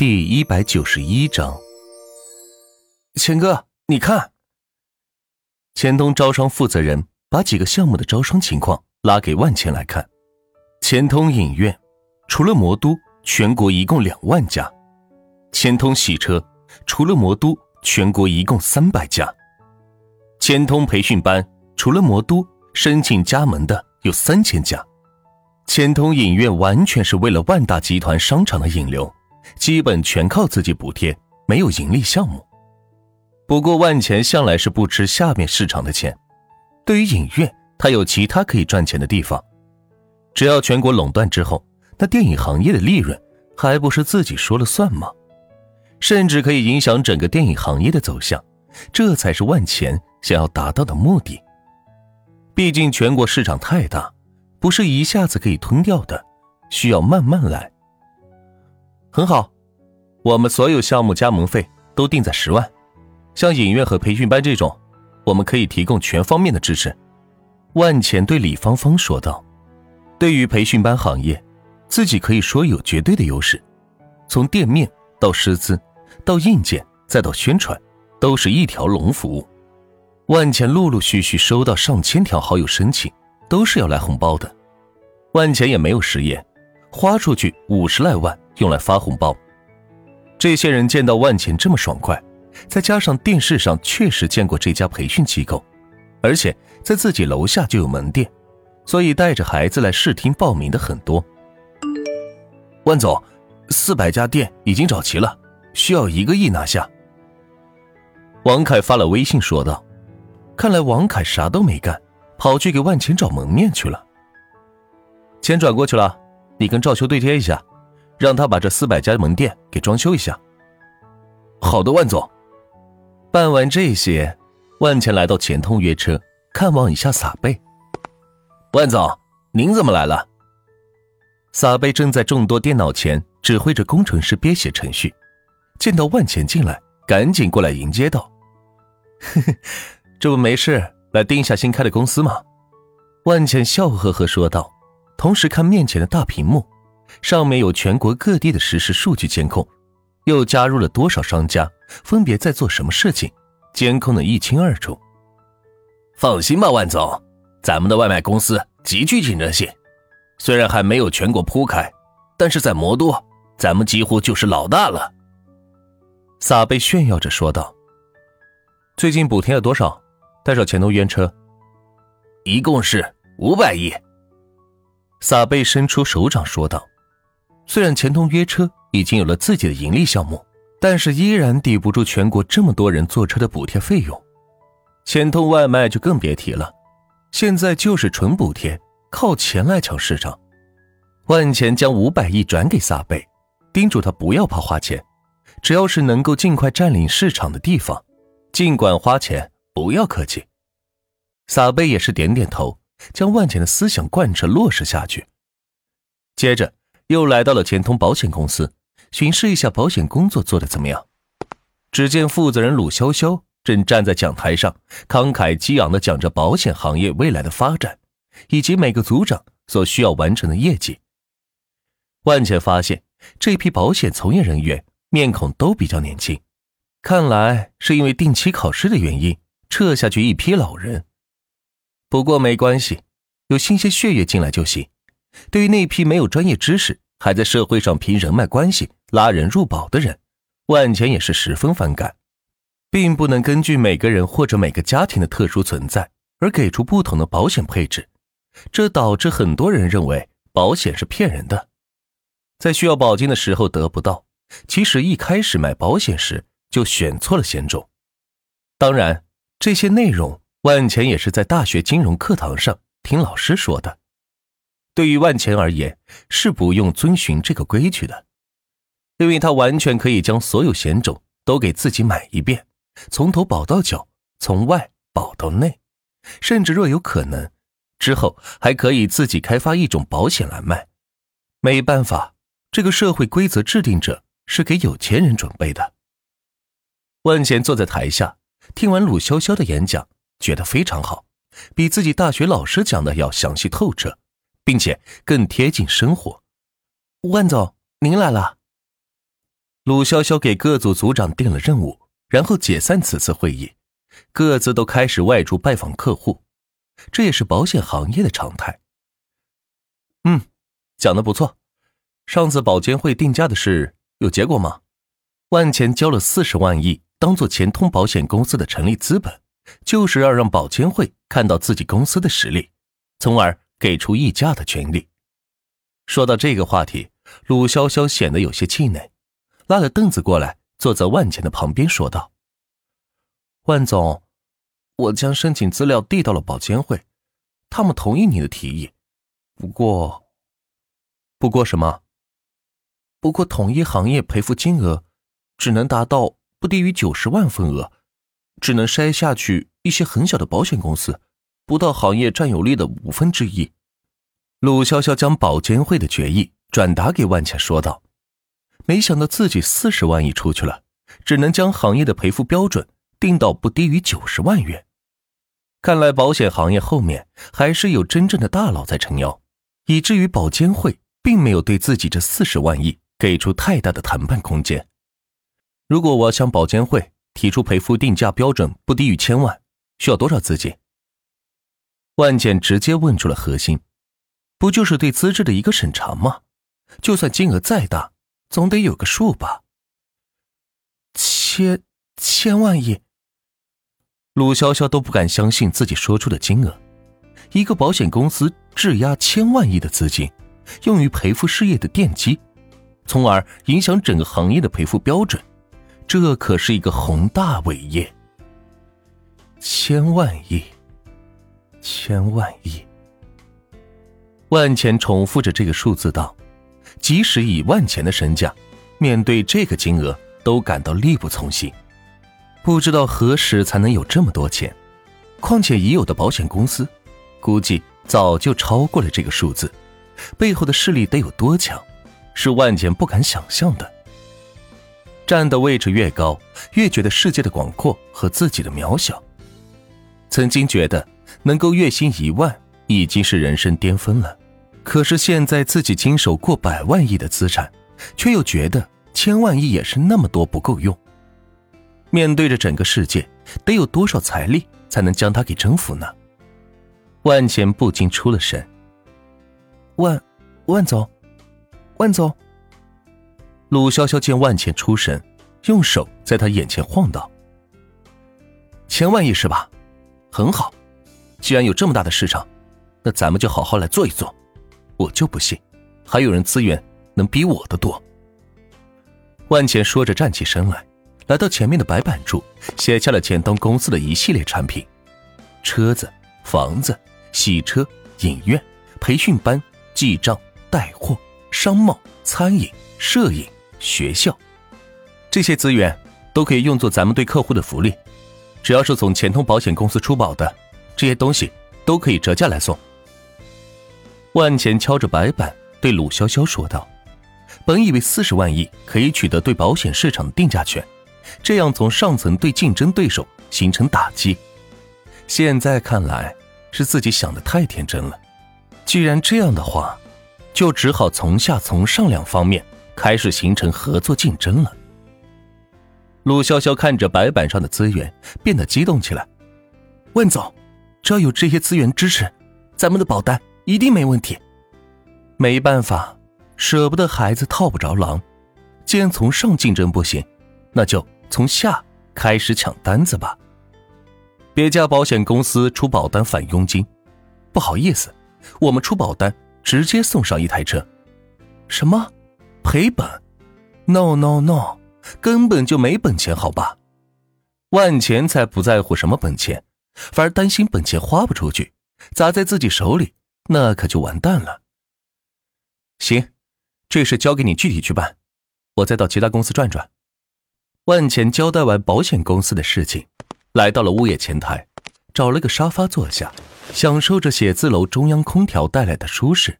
第一百九十一章，钱哥，你看，钱东招商负责人把几个项目的招商情况拉给万钱来看。钱通影院，除了魔都，全国一共两万家；钱通洗车，除了魔都，全国一共三百家；钱通培训班，除了魔都，申请加盟的有三千家。钱通影院完全是为了万达集团商场的引流。基本全靠自己补贴，没有盈利项目。不过万钱向来是不吃下面市场的钱，对于影院，他有其他可以赚钱的地方。只要全国垄断之后，那电影行业的利润还不是自己说了算吗？甚至可以影响整个电影行业的走向，这才是万钱想要达到的目的。毕竟全国市场太大，不是一下子可以吞掉的，需要慢慢来。很好，我们所有项目加盟费都定在十万，像影院和培训班这种，我们可以提供全方面的支持。万钱对李芳芳说道：“对于培训班行业，自己可以说有绝对的优势，从店面到师资，到硬件，再到宣传，都是一条龙服务。”万钱陆陆续续收到上千条好友申请，都是要来红包的。万钱也没有食言，花出去五十来万。用来发红包，这些人见到万钱这么爽快，再加上电视上确实见过这家培训机构，而且在自己楼下就有门店，所以带着孩子来试听报名的很多。万总，四百家店已经找齐了，需要一个亿拿下。王凯发了微信说道：“看来王凯啥都没干，跑去给万钱找门面去了。钱转过去了，你跟赵秋对接一下。”让他把这四百家门店给装修一下。好的，万总。办完这些，万钱来到钱通约车，看望一下撒贝。万总，您怎么来了？撒贝正在众多电脑前指挥着工程师编写程序，见到万钱进来，赶紧过来迎接道：“呵呵，这不没事，来盯一下新开的公司吗？”万钱笑呵呵说道，同时看面前的大屏幕。上面有全国各地的实时数据监控，又加入了多少商家，分别在做什么事情，监控的一清二楚。放心吧，万总，咱们的外卖公司极具竞争性，虽然还没有全国铺开，但是在魔都，咱们几乎就是老大了。撒贝炫耀着说道：“最近补贴了多少？带上钱都冤车，一共是五百亿。”撒贝伸出手掌说道。虽然钱通约车已经有了自己的盈利项目，但是依然抵不住全国这么多人坐车的补贴费用。钱通外卖就更别提了，现在就是纯补贴，靠钱来抢市场。万钱将五百亿转给撒贝，叮嘱他不要怕花钱，只要是能够尽快占领市场的地方，尽管花钱，不要客气。撒贝也是点点头，将万钱的思想贯彻落实下去。接着。又来到了钱通保险公司，巡视一下保险工作做的怎么样。只见负责人鲁潇潇正站在讲台上，慷慨激昂地讲着保险行业未来的发展，以及每个组长所需要完成的业绩。万茜发现这批保险从业人员面孔都比较年轻，看来是因为定期考试的原因撤下去一批老人。不过没关系，有新鲜血液进来就行。对于那批没有专业知识，还在社会上凭人脉关系拉人入保的人，万钱也是十分反感，并不能根据每个人或者每个家庭的特殊存在而给出不同的保险配置，这导致很多人认为保险是骗人的，在需要保金的时候得不到，其实一开始买保险时就选错了险种。当然，这些内容万钱也是在大学金融课堂上听老师说的。对于万钱而言，是不用遵循这个规矩的，因为他完全可以将所有险种都给自己买一遍，从头保到脚，从外保到内，甚至若有可能，之后还可以自己开发一种保险来卖。没办法，这个社会规则制定者是给有钱人准备的。万钱坐在台下，听完鲁潇潇的演讲，觉得非常好，比自己大学老师讲的要详细透彻。并且更贴近生活。万总，您来了。鲁潇潇给各组组长定了任务，然后解散此次会议，各自都开始外出拜访客户，这也是保险行业的常态。嗯，讲的不错。上次保监会定价的事有结果吗？万钱交了四十万亿，当做钱通保险公司的成立资本，就是要让保监会看到自己公司的实力，从而给出议价的权利。说到这个话题，鲁潇潇显得有些气馁。拉了凳子过来，坐在万钱的旁边，说道：“万总，我将申请资料递到了保监会，他们同意你的提议。不过，不过什么？不过统一行业赔付金额只能达到不低于九十万份额，只能筛下去一些很小的保险公司，不到行业占有率的五分之一。”鲁潇潇将保监会的决议转达给万茜，说道。没想到自己四十万亿出去了，只能将行业的赔付标准定到不低于九十万元。看来保险行业后面还是有真正的大佬在撑腰，以至于保监会并没有对自己这四十万亿给出太大的谈判空间。如果我要向保监会提出赔付定价标准不低于千万，需要多少资金？万简直接问出了核心，不就是对资质的一个审查吗？就算金额再大。总得有个数吧。千千万亿，鲁潇潇都不敢相信自己说出的金额。一个保险公司质押千万亿的资金，用于赔付事业的奠基，从而影响整个行业的赔付标准，这可是一个宏大伟业。千万亿，千万亿。万钱重复着这个数字道。即使以万钱的身价，面对这个金额都感到力不从心。不知道何时才能有这么多钱。况且已有的保险公司，估计早就超过了这个数字。背后的势力得有多强，是万钱不敢想象的。站的位置越高，越觉得世界的广阔和自己的渺小。曾经觉得能够月薪一万已经是人生巅峰了。可是现在自己经手过百万亿的资产，却又觉得千万亿也是那么多不够用。面对着整个世界，得有多少财力才能将它给征服呢？万钱不禁出了神。万，万总，万总。鲁潇潇见万茜出神，用手在他眼前晃道：“千万亿是吧？很好，既然有这么大的市场，那咱们就好好来做一做。”我就不信，还有人资源能比我的多。万茜说着站起身来，来到前面的白板处，写下了简东公司的一系列产品：车子、房子、洗车、影院、培训班、记账、带货、商贸、餐饮、摄影、学校。这些资源都可以用作咱们对客户的福利，只要是从钱通保险公司出保的，这些东西都可以折价来送。万钱敲着白板，对鲁潇潇说道：“本以为四十万亿可以取得对保险市场的定价权，这样从上层对竞争对手形成打击。现在看来，是自己想的太天真了。既然这样的话，就只好从下从上两方面开始形成合作竞争了。”陆潇潇看着白板上的资源，变得激动起来：“万总，只要有这些资源支持，咱们的保单……”一定没问题。没办法，舍不得孩子套不着狼。既然从上竞争不行，那就从下开始抢单子吧。别家保险公司出保单返佣金，不好意思，我们出保单直接送上一台车。什么？赔本？No No No，根本就没本钱，好吧？万钱才不在乎什么本钱，反而担心本钱花不出去，砸在自己手里。那可就完蛋了。行，这事交给你具体去办，我再到其他公司转转。万钱交代完保险公司的事情，来到了物业前台，找了个沙发坐下，享受着写字楼中央空调带来的舒适。